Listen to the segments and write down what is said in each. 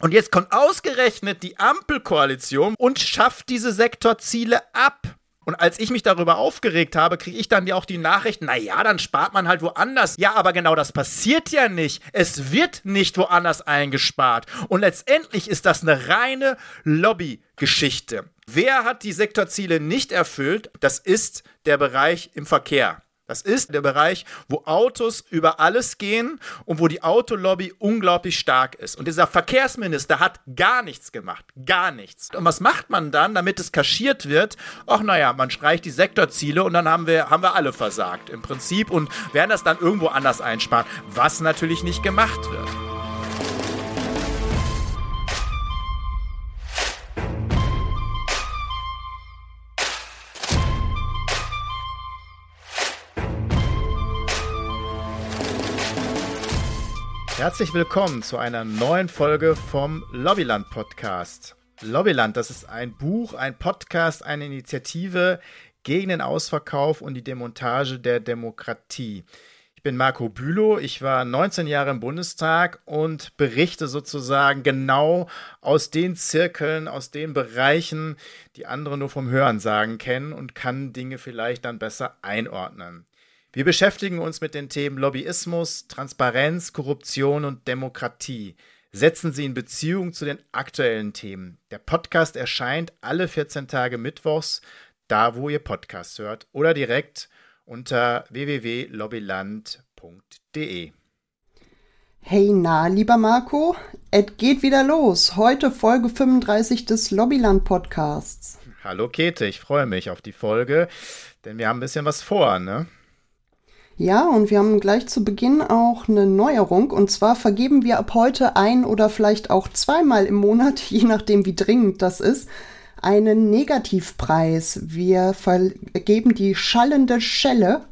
Und jetzt kommt ausgerechnet die Ampelkoalition und schafft diese Sektorziele ab. Und als ich mich darüber aufgeregt habe, kriege ich dann ja auch die Nachricht, naja, dann spart man halt woanders. Ja, aber genau das passiert ja nicht. Es wird nicht woanders eingespart. Und letztendlich ist das eine reine Lobbygeschichte. Wer hat die Sektorziele nicht erfüllt? Das ist der Bereich im Verkehr. Das ist der Bereich, wo Autos über alles gehen und wo die Autolobby unglaublich stark ist. Und dieser Verkehrsminister hat gar nichts gemacht. Gar nichts. Und was macht man dann, damit es kaschiert wird? Ach, naja, man streicht die Sektorziele und dann haben wir, haben wir alle versagt im Prinzip und werden das dann irgendwo anders einsparen, was natürlich nicht gemacht wird. Herzlich willkommen zu einer neuen Folge vom Lobbyland Podcast. Lobbyland, das ist ein Buch, ein Podcast, eine Initiative gegen den Ausverkauf und die Demontage der Demokratie. Ich bin Marco Bülow, ich war 19 Jahre im Bundestag und berichte sozusagen genau aus den Zirkeln, aus den Bereichen, die andere nur vom Hörensagen kennen und kann Dinge vielleicht dann besser einordnen. Wir beschäftigen uns mit den Themen Lobbyismus, Transparenz, Korruption und Demokratie. Setzen Sie in Beziehung zu den aktuellen Themen. Der Podcast erscheint alle 14 Tage Mittwochs, da wo ihr Podcast hört, oder direkt unter www.lobbyland.de. Hey, na, lieber Marco, es geht wieder los. Heute Folge 35 des Lobbyland Podcasts. Hallo Käthe, ich freue mich auf die Folge, denn wir haben ein bisschen was vor, ne? Ja, und wir haben gleich zu Beginn auch eine Neuerung. Und zwar vergeben wir ab heute ein oder vielleicht auch zweimal im Monat, je nachdem wie dringend das ist, einen Negativpreis. Wir vergeben die schallende Schelle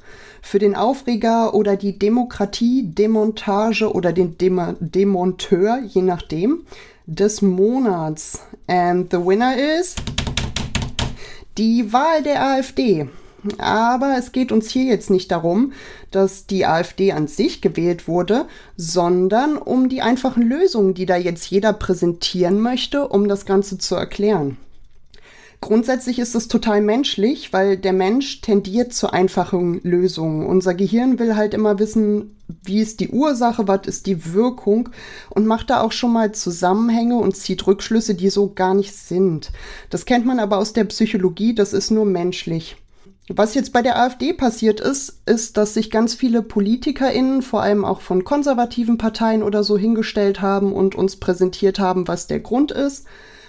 für den Aufreger oder die Demokratie, Demontage oder den Dem Demonteur, je nachdem, des Monats. And the winner is die Wahl der AfD. Aber es geht uns hier jetzt nicht darum, dass die AfD an sich gewählt wurde, sondern um die einfachen Lösungen, die da jetzt jeder präsentieren möchte, um das Ganze zu erklären. Grundsätzlich ist es total menschlich, weil der Mensch tendiert zu einfachen Lösungen. Unser Gehirn will halt immer wissen, wie ist die Ursache, was ist die Wirkung und macht da auch schon mal Zusammenhänge und zieht Rückschlüsse, die so gar nicht sind. Das kennt man aber aus der Psychologie, das ist nur menschlich. Was jetzt bei der AfD passiert ist, ist, dass sich ganz viele PolitikerInnen, vor allem auch von konservativen Parteien oder so, hingestellt haben und uns präsentiert haben, was der Grund ist.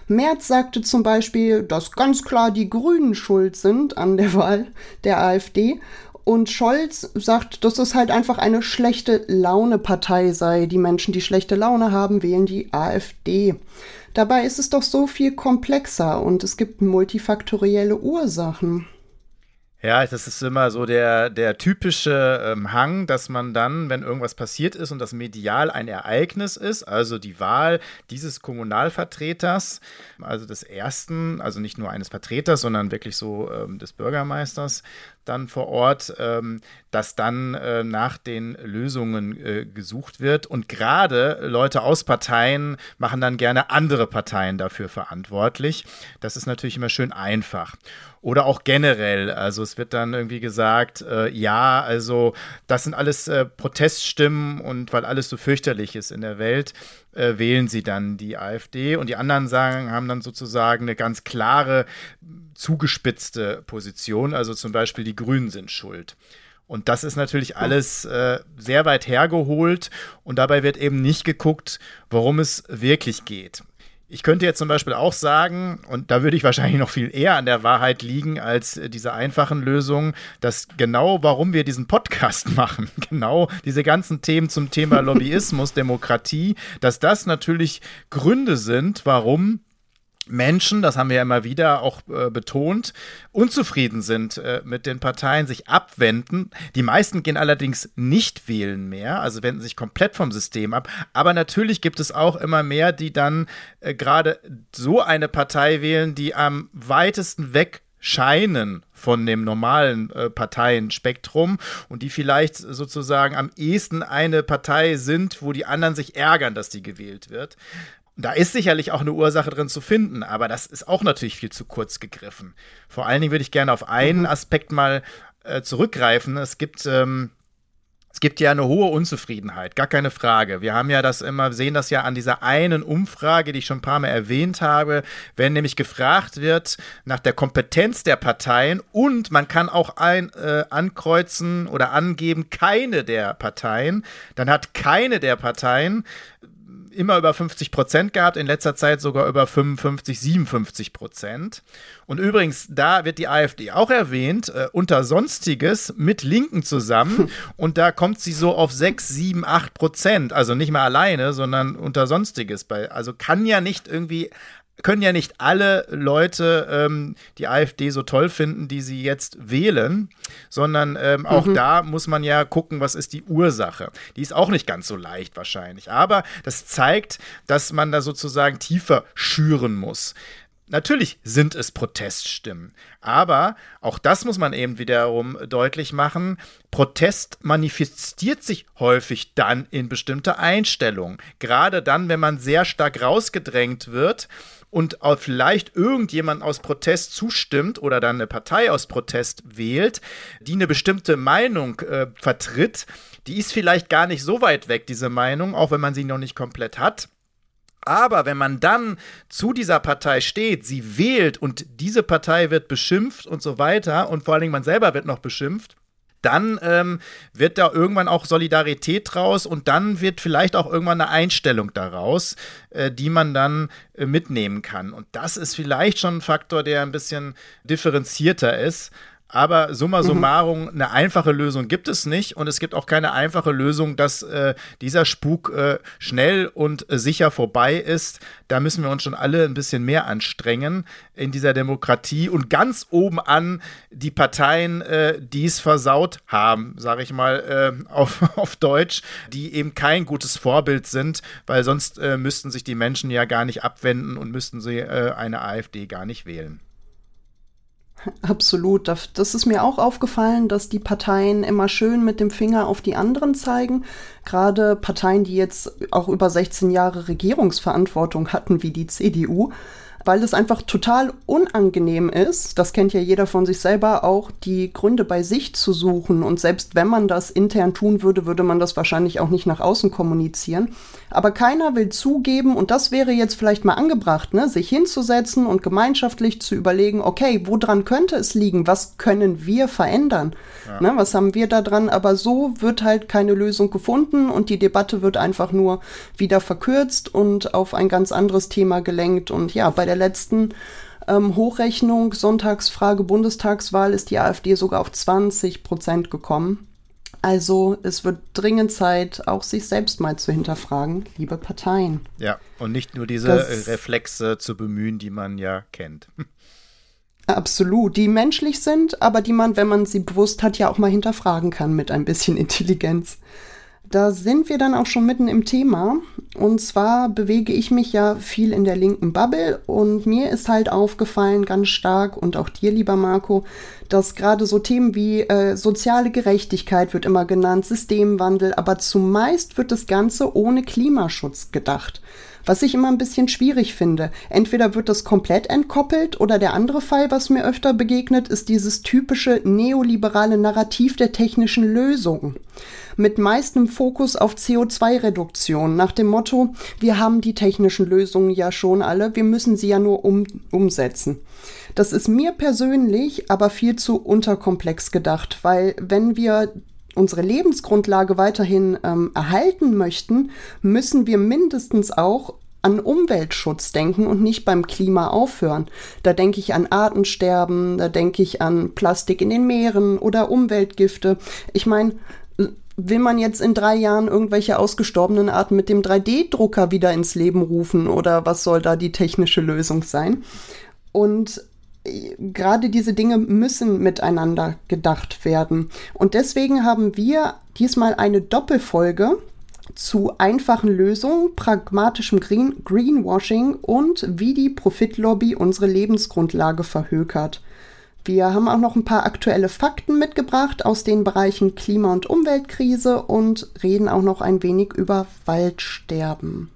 Merz sagte zum Beispiel, dass ganz klar die Grünen schuld sind an der Wahl der AfD. Und Scholz sagt, dass es halt einfach eine schlechte Laune-Partei sei. Die Menschen, die schlechte Laune haben, wählen die AfD. Dabei ist es doch so viel komplexer und es gibt multifaktorielle Ursachen. Ja, das ist immer so der, der typische ähm, Hang, dass man dann, wenn irgendwas passiert ist und das medial ein Ereignis ist, also die Wahl dieses Kommunalvertreters, also des ersten, also nicht nur eines Vertreters, sondern wirklich so ähm, des Bürgermeisters, dann vor Ort, ähm, dass dann äh, nach den Lösungen äh, gesucht wird. Und gerade Leute aus Parteien machen dann gerne andere Parteien dafür verantwortlich. Das ist natürlich immer schön einfach. Oder auch generell, also es wird dann irgendwie gesagt, äh, ja, also das sind alles äh, Proteststimmen und weil alles so fürchterlich ist in der Welt, äh, wählen sie dann die AfD und die anderen sagen, haben dann sozusagen eine ganz klare, zugespitzte Position. Also zum Beispiel die Grünen sind schuld. Und das ist natürlich alles äh, sehr weit hergeholt und dabei wird eben nicht geguckt, worum es wirklich geht. Ich könnte jetzt zum Beispiel auch sagen, und da würde ich wahrscheinlich noch viel eher an der Wahrheit liegen als diese einfachen Lösungen, dass genau warum wir diesen Podcast machen, genau diese ganzen Themen zum Thema Lobbyismus, Demokratie, dass das natürlich Gründe sind, warum Menschen, das haben wir ja immer wieder auch äh, betont, unzufrieden sind äh, mit den Parteien, sich abwenden. Die meisten gehen allerdings nicht wählen mehr, also wenden sich komplett vom System ab. Aber natürlich gibt es auch immer mehr, die dann äh, gerade so eine Partei wählen, die am weitesten weg scheinen von dem normalen äh, Parteienspektrum und die vielleicht sozusagen am ehesten eine Partei sind, wo die anderen sich ärgern, dass die gewählt wird. Da ist sicherlich auch eine Ursache drin zu finden, aber das ist auch natürlich viel zu kurz gegriffen. Vor allen Dingen würde ich gerne auf einen mhm. Aspekt mal äh, zurückgreifen. Es gibt ähm, es gibt ja eine hohe Unzufriedenheit, gar keine Frage. Wir haben ja das immer, sehen das ja an dieser einen Umfrage, die ich schon ein paar Mal erwähnt habe, wenn nämlich gefragt wird nach der Kompetenz der Parteien und man kann auch ein, äh, ankreuzen oder angeben, keine der Parteien, dann hat keine der Parteien immer über 50 Prozent gehabt, in letzter Zeit sogar über 55, 57 Prozent. Und übrigens, da wird die AfD auch erwähnt, äh, unter Sonstiges mit Linken zusammen. Und da kommt sie so auf 6, 7, 8 Prozent. Also nicht mal alleine, sondern unter Sonstiges. Bei, also kann ja nicht irgendwie können ja nicht alle Leute ähm, die AfD so toll finden, die sie jetzt wählen, sondern ähm, auch mhm. da muss man ja gucken, was ist die Ursache. Die ist auch nicht ganz so leicht wahrscheinlich. Aber das zeigt, dass man da sozusagen tiefer schüren muss. Natürlich sind es Proteststimmen, aber auch das muss man eben wiederum deutlich machen. Protest manifestiert sich häufig dann in bestimmte Einstellungen. Gerade dann, wenn man sehr stark rausgedrängt wird und vielleicht irgendjemand aus Protest zustimmt oder dann eine Partei aus Protest wählt, die eine bestimmte Meinung äh, vertritt, die ist vielleicht gar nicht so weit weg, diese Meinung, auch wenn man sie noch nicht komplett hat. Aber wenn man dann zu dieser Partei steht, sie wählt und diese Partei wird beschimpft und so weiter und vor allen Dingen man selber wird noch beschimpft, dann ähm, wird da irgendwann auch Solidarität draus und dann wird vielleicht auch irgendwann eine Einstellung daraus, äh, die man dann äh, mitnehmen kann. Und das ist vielleicht schon ein Faktor, der ein bisschen differenzierter ist aber summa mhm. summarum, eine einfache Lösung gibt es nicht und es gibt auch keine einfache Lösung, dass äh, dieser Spuk äh, schnell und äh, sicher vorbei ist. Da müssen wir uns schon alle ein bisschen mehr anstrengen in dieser Demokratie und ganz oben an die Parteien, äh, die es versaut haben, sage ich mal äh, auf, auf Deutsch, die eben kein gutes Vorbild sind, weil sonst äh, müssten sich die Menschen ja gar nicht abwenden und müssten sie eine AfD gar nicht wählen. Absolut. Das ist mir auch aufgefallen, dass die Parteien immer schön mit dem Finger auf die anderen zeigen. Gerade Parteien, die jetzt auch über 16 Jahre Regierungsverantwortung hatten, wie die CDU weil es einfach total unangenehm ist, das kennt ja jeder von sich selber, auch die Gründe bei sich zu suchen. Und selbst wenn man das intern tun würde, würde man das wahrscheinlich auch nicht nach außen kommunizieren. Aber keiner will zugeben, und das wäre jetzt vielleicht mal angebracht, ne, sich hinzusetzen und gemeinschaftlich zu überlegen, okay, woran könnte es liegen? Was können wir verändern? Ja. Ne, was haben wir da dran? Aber so wird halt keine Lösung gefunden und die Debatte wird einfach nur wieder verkürzt und auf ein ganz anderes Thema gelenkt. Und ja, bei der der letzten ähm, Hochrechnung, Sonntagsfrage Bundestagswahl, ist die AfD sogar auf 20 Prozent gekommen. Also es wird dringend Zeit, auch sich selbst mal zu hinterfragen, liebe Parteien. Ja, und nicht nur diese das, Reflexe zu bemühen, die man ja kennt. Absolut, die menschlich sind, aber die man, wenn man sie bewusst hat, ja auch mal hinterfragen kann mit ein bisschen Intelligenz. Da sind wir dann auch schon mitten im Thema. Und zwar bewege ich mich ja viel in der linken Bubble und mir ist halt aufgefallen ganz stark und auch dir, lieber Marco, dass gerade so Themen wie äh, soziale Gerechtigkeit wird immer genannt, Systemwandel, aber zumeist wird das Ganze ohne Klimaschutz gedacht. Was ich immer ein bisschen schwierig finde. Entweder wird das komplett entkoppelt oder der andere Fall, was mir öfter begegnet, ist dieses typische neoliberale Narrativ der technischen Lösung mit meistem Fokus auf CO2-Reduktion, nach dem Motto, wir haben die technischen Lösungen ja schon alle, wir müssen sie ja nur um, umsetzen. Das ist mir persönlich aber viel zu unterkomplex gedacht, weil wenn wir unsere Lebensgrundlage weiterhin ähm, erhalten möchten, müssen wir mindestens auch an Umweltschutz denken und nicht beim Klima aufhören. Da denke ich an Artensterben, da denke ich an Plastik in den Meeren oder Umweltgifte. Ich meine, will man jetzt in drei Jahren irgendwelche ausgestorbenen Arten mit dem 3D-Drucker wieder ins Leben rufen oder was soll da die technische Lösung sein? Und äh, gerade diese Dinge müssen miteinander gedacht werden. Und deswegen haben wir diesmal eine Doppelfolge zu einfachen Lösungen, pragmatischem Green Greenwashing und wie die Profitlobby unsere Lebensgrundlage verhökert. Wir haben auch noch ein paar aktuelle Fakten mitgebracht aus den Bereichen Klima- und Umweltkrise und reden auch noch ein wenig über Waldsterben.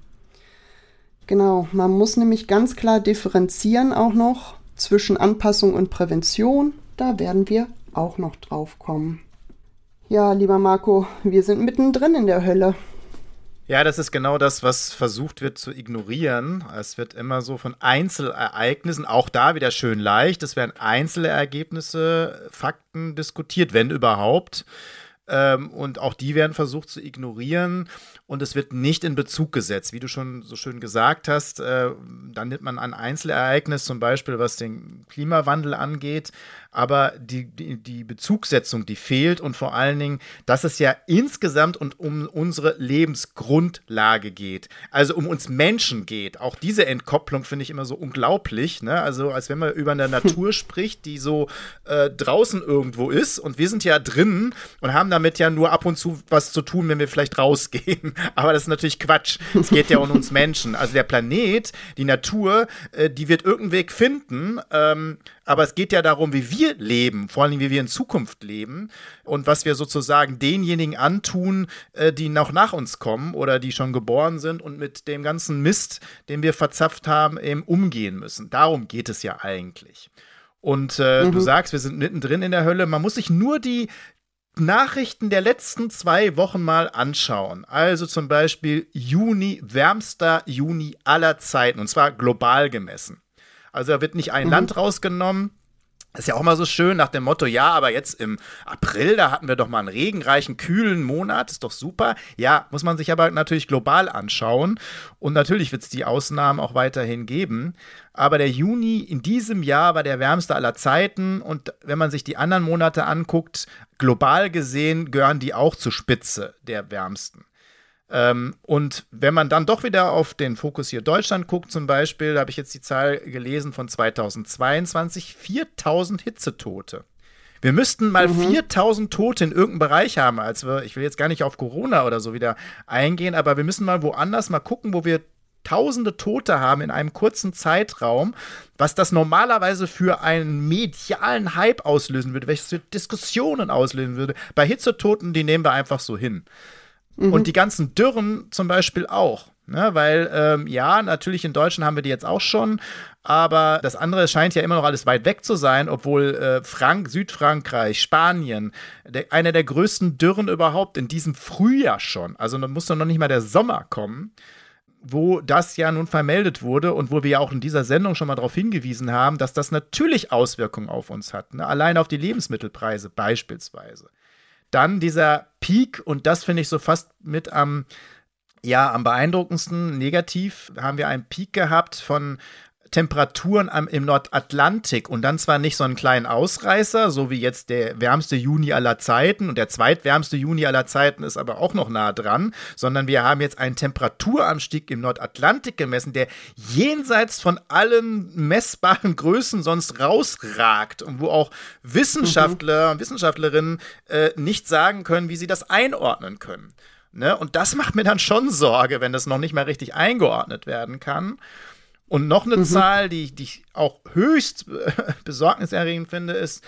Genau, man muss nämlich ganz klar differenzieren auch noch zwischen Anpassung und Prävention. Da werden wir auch noch drauf kommen. Ja, lieber Marco, wir sind mittendrin in der Hölle. Ja, das ist genau das, was versucht wird zu ignorieren. Es wird immer so von Einzelereignissen, auch da wieder schön leicht, es werden Einzelergebnisse, Fakten diskutiert, wenn überhaupt. Ähm, und auch die werden versucht zu ignorieren und es wird nicht in Bezug gesetzt. Wie du schon so schön gesagt hast, äh, dann nimmt man ein Einzelereignis, zum Beispiel was den Klimawandel angeht, aber die, die, die Bezugssetzung, die fehlt und vor allen Dingen, dass es ja insgesamt und um unsere Lebensgrundlage geht, also um uns Menschen geht. Auch diese Entkopplung finde ich immer so unglaublich, ne? also als wenn man über eine Natur spricht, die so äh, draußen irgendwo ist und wir sind ja drinnen und haben damit ja nur ab und zu was zu tun, wenn wir vielleicht rausgehen. Aber das ist natürlich Quatsch. Es geht ja um uns Menschen. Also der Planet, die Natur, äh, die wird irgendeinen Weg finden, ähm, aber es geht ja darum, wie wir leben, vor allem wie wir in Zukunft leben und was wir sozusagen denjenigen antun, äh, die noch nach uns kommen oder die schon geboren sind und mit dem ganzen Mist, den wir verzapft haben, eben umgehen müssen. Darum geht es ja eigentlich. Und äh, mhm. du sagst, wir sind mittendrin in der Hölle. Man muss sich nur die Nachrichten der letzten zwei Wochen mal anschauen. Also zum Beispiel Juni, wärmster Juni aller Zeiten, und zwar global gemessen. Also da wird nicht ein mhm. Land rausgenommen. Ist ja auch mal so schön nach dem Motto, ja, aber jetzt im April, da hatten wir doch mal einen regenreichen, kühlen Monat, ist doch super. Ja, muss man sich aber natürlich global anschauen. Und natürlich wird es die Ausnahmen auch weiterhin geben. Aber der Juni in diesem Jahr war der wärmste aller Zeiten. Und wenn man sich die anderen Monate anguckt, global gesehen gehören die auch zur Spitze der wärmsten. Ähm, und wenn man dann doch wieder auf den Fokus hier Deutschland guckt, zum Beispiel, da habe ich jetzt die Zahl gelesen von 2022, 4000 Hitzetote. Wir müssten mal mhm. 4000 Tote in irgendeinem Bereich haben, als wir, ich will jetzt gar nicht auf Corona oder so wieder eingehen, aber wir müssen mal woanders mal gucken, wo wir tausende Tote haben in einem kurzen Zeitraum, was das normalerweise für einen medialen Hype auslösen würde, welches für Diskussionen auslösen würde. Bei Hitzetoten, die nehmen wir einfach so hin. Mhm. Und die ganzen Dürren zum Beispiel auch. Ne, weil, ähm, ja, natürlich in Deutschland haben wir die jetzt auch schon, aber das andere scheint ja immer noch alles weit weg zu sein, obwohl äh, Frank, Südfrankreich, Spanien, der, einer der größten Dürren überhaupt in diesem Frühjahr schon, also da muss doch noch nicht mal der Sommer kommen, wo das ja nun vermeldet wurde und wo wir ja auch in dieser Sendung schon mal darauf hingewiesen haben, dass das natürlich Auswirkungen auf uns hat, ne? allein auf die Lebensmittelpreise beispielsweise. Dann dieser Peak, und das finde ich so fast mit am, ja, am beeindruckendsten. Negativ, haben wir einen Peak gehabt von Temperaturen am, im Nordatlantik und dann zwar nicht so einen kleinen Ausreißer, so wie jetzt der wärmste Juni aller Zeiten und der zweitwärmste Juni aller Zeiten ist aber auch noch nah dran, sondern wir haben jetzt einen Temperaturanstieg im Nordatlantik gemessen, der jenseits von allen messbaren Größen sonst rausragt und wo auch Wissenschaftler mhm. und Wissenschaftlerinnen äh, nicht sagen können, wie sie das einordnen können. Ne? Und das macht mir dann schon Sorge, wenn das noch nicht mal richtig eingeordnet werden kann. Und noch eine mhm. Zahl, die, die ich auch höchst besorgniserregend finde, ist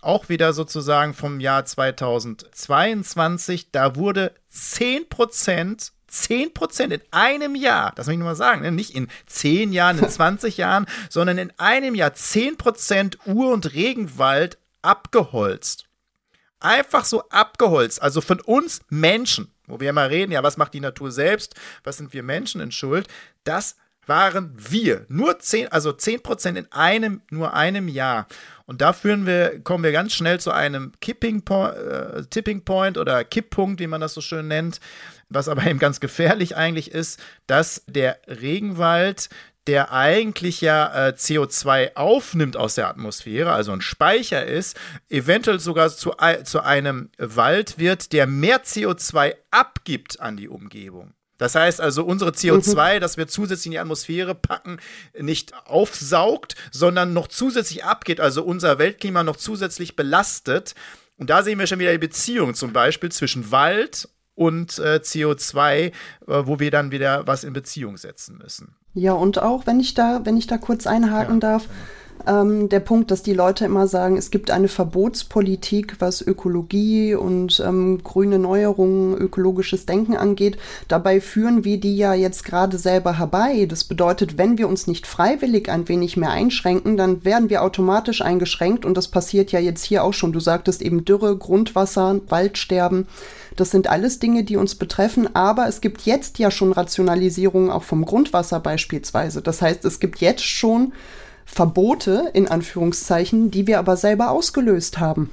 auch wieder sozusagen vom Jahr 2022. Da wurde 10 Prozent 10 Prozent in einem Jahr, das muss ich nur mal sagen, ne? nicht in 10 Jahren, in 20 Jahren, sondern in einem Jahr 10 Prozent Ur- und Regenwald abgeholzt. Einfach so abgeholzt. Also von uns Menschen, wo wir immer reden, ja, was macht die Natur selbst? Was sind wir Menschen in Schuld? Das waren wir. Nur 10, also 10 Prozent in einem, nur einem Jahr. Und da führen wir, kommen wir ganz schnell zu einem Kipping Point, äh, Tipping Point oder Kipppunkt, wie man das so schön nennt, was aber eben ganz gefährlich eigentlich ist, dass der Regenwald der eigentlich ja äh, CO2 aufnimmt aus der Atmosphäre, also ein Speicher ist, eventuell sogar zu, zu einem Wald wird, der mehr CO2 abgibt an die Umgebung. Das heißt also, unsere CO2, mhm. das wir zusätzlich in die Atmosphäre packen, nicht aufsaugt, sondern noch zusätzlich abgeht, also unser Weltklima noch zusätzlich belastet. Und da sehen wir schon wieder die Beziehung zum Beispiel zwischen Wald und äh, CO2, äh, wo wir dann wieder was in Beziehung setzen müssen. Ja, und auch, wenn ich da, wenn ich da kurz einhaken ja. darf, ähm, der Punkt, dass die Leute immer sagen, es gibt eine Verbotspolitik, was Ökologie und ähm, grüne Neuerungen, ökologisches Denken angeht. Dabei führen wir die ja jetzt gerade selber herbei. Das bedeutet, wenn wir uns nicht freiwillig ein wenig mehr einschränken, dann werden wir automatisch eingeschränkt und das passiert ja jetzt hier auch schon. Du sagtest eben Dürre, Grundwasser, Waldsterben. Das sind alles Dinge, die uns betreffen, aber es gibt jetzt ja schon Rationalisierungen auch vom Grundwasser beispielsweise. Das heißt, es gibt jetzt schon Verbote in Anführungszeichen, die wir aber selber ausgelöst haben.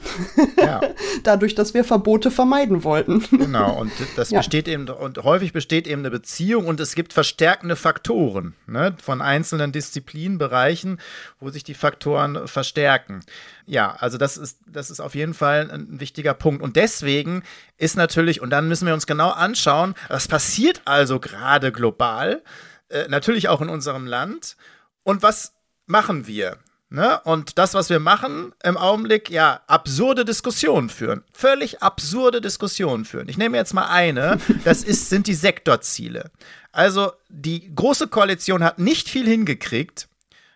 Ja. Dadurch, dass wir Verbote vermeiden wollten. Genau, und das ja. besteht eben, und häufig besteht eben eine Beziehung und es gibt verstärkende Faktoren ne, von einzelnen Disziplinbereichen, wo sich die Faktoren verstärken. Ja, also das ist, das ist auf jeden Fall ein wichtiger Punkt. Und deswegen ist natürlich, und dann müssen wir uns genau anschauen, was passiert also gerade global, äh, natürlich auch in unserem Land. Und was machen wir? Ne? Und das, was wir machen im Augenblick, ja, absurde Diskussionen führen. Völlig absurde Diskussionen führen. Ich nehme jetzt mal eine, das ist, sind die Sektorziele. Also die Große Koalition hat nicht viel hingekriegt,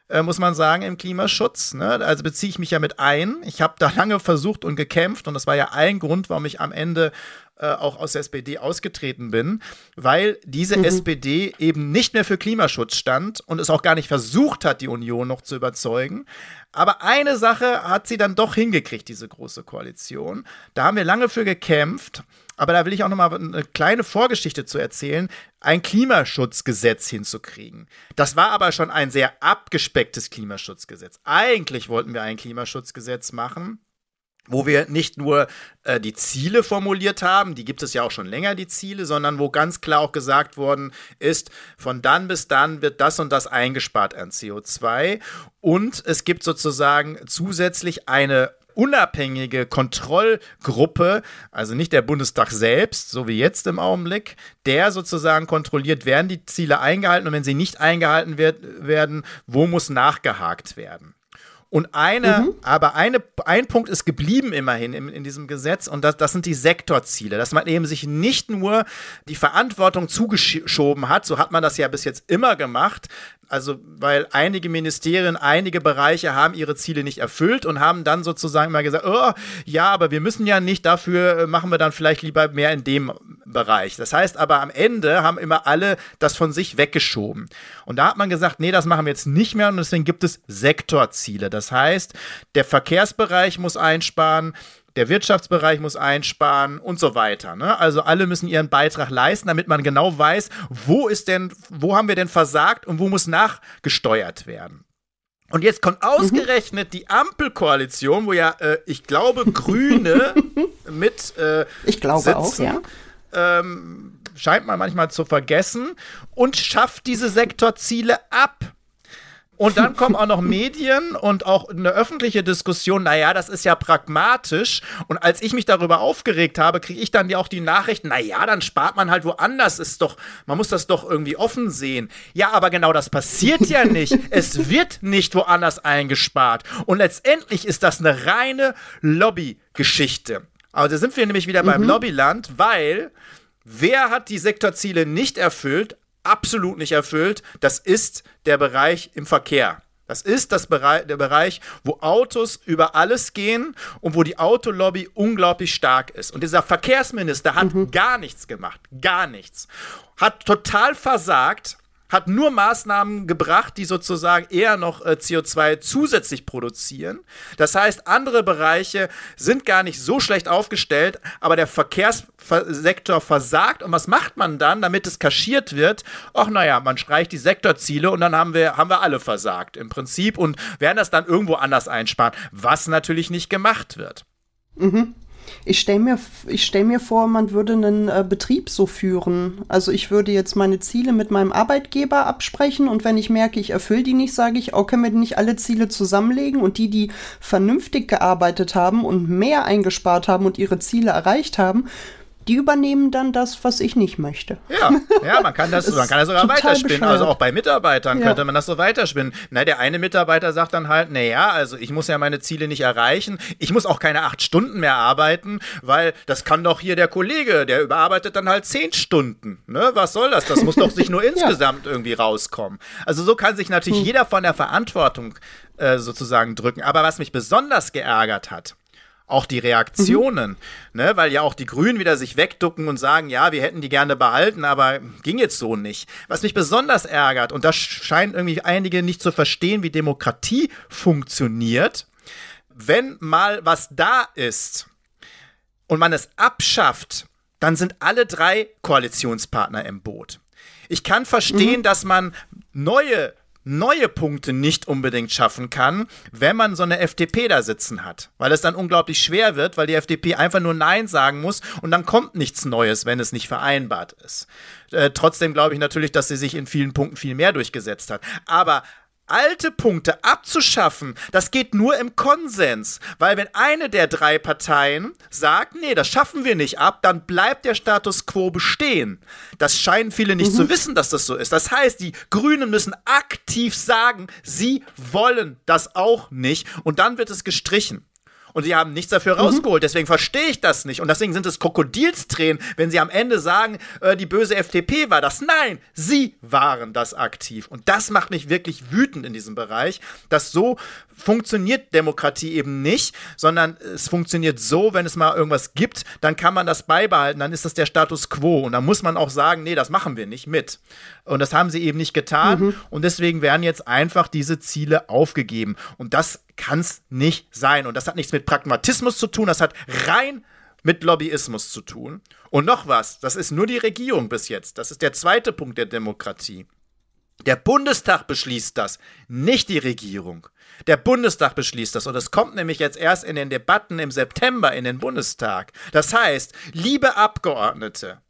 äh, muss man sagen, im Klimaschutz. Ne? Also beziehe ich mich ja mit ein. Ich habe da lange versucht und gekämpft und das war ja ein Grund, warum ich am Ende äh, auch aus der SPD ausgetreten bin, weil diese mhm. SPD eben nicht mehr für Klimaschutz stand und es auch gar nicht versucht hat, die Union noch zu überzeugen. Aber eine Sache hat sie dann doch hingekriegt, diese große Koalition. Da haben wir lange für gekämpft. Aber da will ich auch noch mal eine kleine Vorgeschichte zu erzählen, ein Klimaschutzgesetz hinzukriegen. Das war aber schon ein sehr abgespecktes Klimaschutzgesetz. Eigentlich wollten wir ein Klimaschutzgesetz machen, wo wir nicht nur äh, die Ziele formuliert haben, die gibt es ja auch schon länger, die Ziele, sondern wo ganz klar auch gesagt worden ist, von dann bis dann wird das und das eingespart an CO2. Und es gibt sozusagen zusätzlich eine unabhängige Kontrollgruppe, also nicht der Bundestag selbst, so wie jetzt im Augenblick, der sozusagen kontrolliert, werden die Ziele eingehalten und wenn sie nicht eingehalten wird, werden, wo muss nachgehakt werden. Und eine, mhm. aber eine, ein Punkt ist geblieben immerhin in, in diesem Gesetz und das, das sind die Sektorziele, dass man eben sich nicht nur die Verantwortung zugeschoben hat, so hat man das ja bis jetzt immer gemacht, also weil einige Ministerien, einige Bereiche haben ihre Ziele nicht erfüllt und haben dann sozusagen mal gesagt, oh, ja, aber wir müssen ja nicht, dafür äh, machen wir dann vielleicht lieber mehr in dem Bereich. Das heißt aber am Ende haben immer alle das von sich weggeschoben. Und da hat man gesagt, nee, das machen wir jetzt nicht mehr und deswegen gibt es Sektorziele. Das heißt, der Verkehrsbereich muss einsparen, der Wirtschaftsbereich muss einsparen und so weiter. Ne? Also alle müssen ihren Beitrag leisten, damit man genau weiß, wo ist denn, wo haben wir denn versagt und wo muss nachgesteuert werden. Und jetzt kommt ausgerechnet mhm. die Ampelkoalition, wo ja, äh, ich glaube, Grüne mit äh, Ich glaube sitzen, auch, ja. Ähm, scheint man manchmal zu vergessen und schafft diese Sektorziele ab. Und dann kommen auch noch Medien und auch eine öffentliche Diskussion. Naja, das ist ja pragmatisch. Und als ich mich darüber aufgeregt habe, kriege ich dann ja auch die Nachricht, naja, dann spart man halt woanders. Ist doch, man muss das doch irgendwie offen sehen. Ja, aber genau das passiert ja nicht. es wird nicht woanders eingespart. Und letztendlich ist das eine reine Lobbygeschichte. Also da sind wir nämlich wieder mhm. beim Lobbyland, weil wer hat die Sektorziele nicht erfüllt? Absolut nicht erfüllt, das ist der Bereich im Verkehr. Das ist das Bereich, der Bereich, wo Autos über alles gehen und wo die Autolobby unglaublich stark ist. Und dieser Verkehrsminister hat mhm. gar nichts gemacht. Gar nichts. Hat total versagt hat nur Maßnahmen gebracht, die sozusagen eher noch äh, CO2 zusätzlich produzieren. Das heißt, andere Bereiche sind gar nicht so schlecht aufgestellt, aber der Verkehrssektor versagt. Und was macht man dann, damit es kaschiert wird? Ach naja, man streicht die Sektorziele und dann haben wir, haben wir alle versagt im Prinzip und werden das dann irgendwo anders einsparen, was natürlich nicht gemacht wird. Mhm. Ich stelle mir, stell mir vor, man würde einen äh, Betrieb so führen. Also ich würde jetzt meine Ziele mit meinem Arbeitgeber absprechen und wenn ich merke, ich erfülle die nicht, sage ich, oh, können wir nicht alle Ziele zusammenlegen und die, die vernünftig gearbeitet haben und mehr eingespart haben und ihre Ziele erreicht haben, die übernehmen dann das, was ich nicht möchte. Ja, ja man kann das, man kann das sogar weiterspinnen. Bescheuert. Also auch bei Mitarbeitern ja. könnte man das so weiterspinnen. Na, der eine Mitarbeiter sagt dann halt, naja, also ich muss ja meine Ziele nicht erreichen. Ich muss auch keine acht Stunden mehr arbeiten, weil das kann doch hier der Kollege, der überarbeitet dann halt zehn Stunden. Ne? Was soll das? Das muss doch sich nur insgesamt ja. irgendwie rauskommen. Also so kann sich natürlich hm. jeder von der Verantwortung äh, sozusagen drücken. Aber was mich besonders geärgert hat, auch die Reaktionen, mhm. ne, weil ja auch die Grünen wieder sich wegducken und sagen, ja, wir hätten die gerne behalten, aber ging jetzt so nicht. Was mich besonders ärgert, und das scheinen irgendwie einige nicht zu verstehen, wie Demokratie funktioniert, wenn mal was da ist und man es abschafft, dann sind alle drei Koalitionspartner im Boot. Ich kann verstehen, mhm. dass man neue neue Punkte nicht unbedingt schaffen kann, wenn man so eine FDP da sitzen hat. Weil es dann unglaublich schwer wird, weil die FDP einfach nur Nein sagen muss und dann kommt nichts Neues, wenn es nicht vereinbart ist. Äh, trotzdem glaube ich natürlich, dass sie sich in vielen Punkten viel mehr durchgesetzt hat. Aber alte Punkte abzuschaffen, das geht nur im Konsens. Weil wenn eine der drei Parteien sagt, nee, das schaffen wir nicht ab, dann bleibt der Status quo bestehen. Das scheinen viele nicht mhm. zu wissen, dass das so ist. Das heißt, die Grünen müssen aktiv sagen, sie wollen das auch nicht und dann wird es gestrichen und sie haben nichts dafür mhm. rausgeholt. Deswegen verstehe ich das nicht. Und deswegen sind es Krokodilstränen, wenn sie am Ende sagen, äh, die böse FDP war das. Nein, sie waren das aktiv. Und das macht mich wirklich wütend in diesem Bereich, dass so funktioniert Demokratie eben nicht, sondern es funktioniert so, wenn es mal irgendwas gibt, dann kann man das beibehalten, dann ist das der Status quo und dann muss man auch sagen, nee, das machen wir nicht mit. Und das haben sie eben nicht getan mhm. und deswegen werden jetzt einfach diese Ziele aufgegeben und das kann es nicht sein und das hat nichts mit Pragmatismus zu tun, das hat rein mit Lobbyismus zu tun. Und noch was, das ist nur die Regierung bis jetzt. Das ist der zweite Punkt der Demokratie. Der Bundestag beschließt das, nicht die Regierung. Der Bundestag beschließt das und es kommt nämlich jetzt erst in den Debatten im September in den Bundestag. Das heißt, liebe Abgeordnete,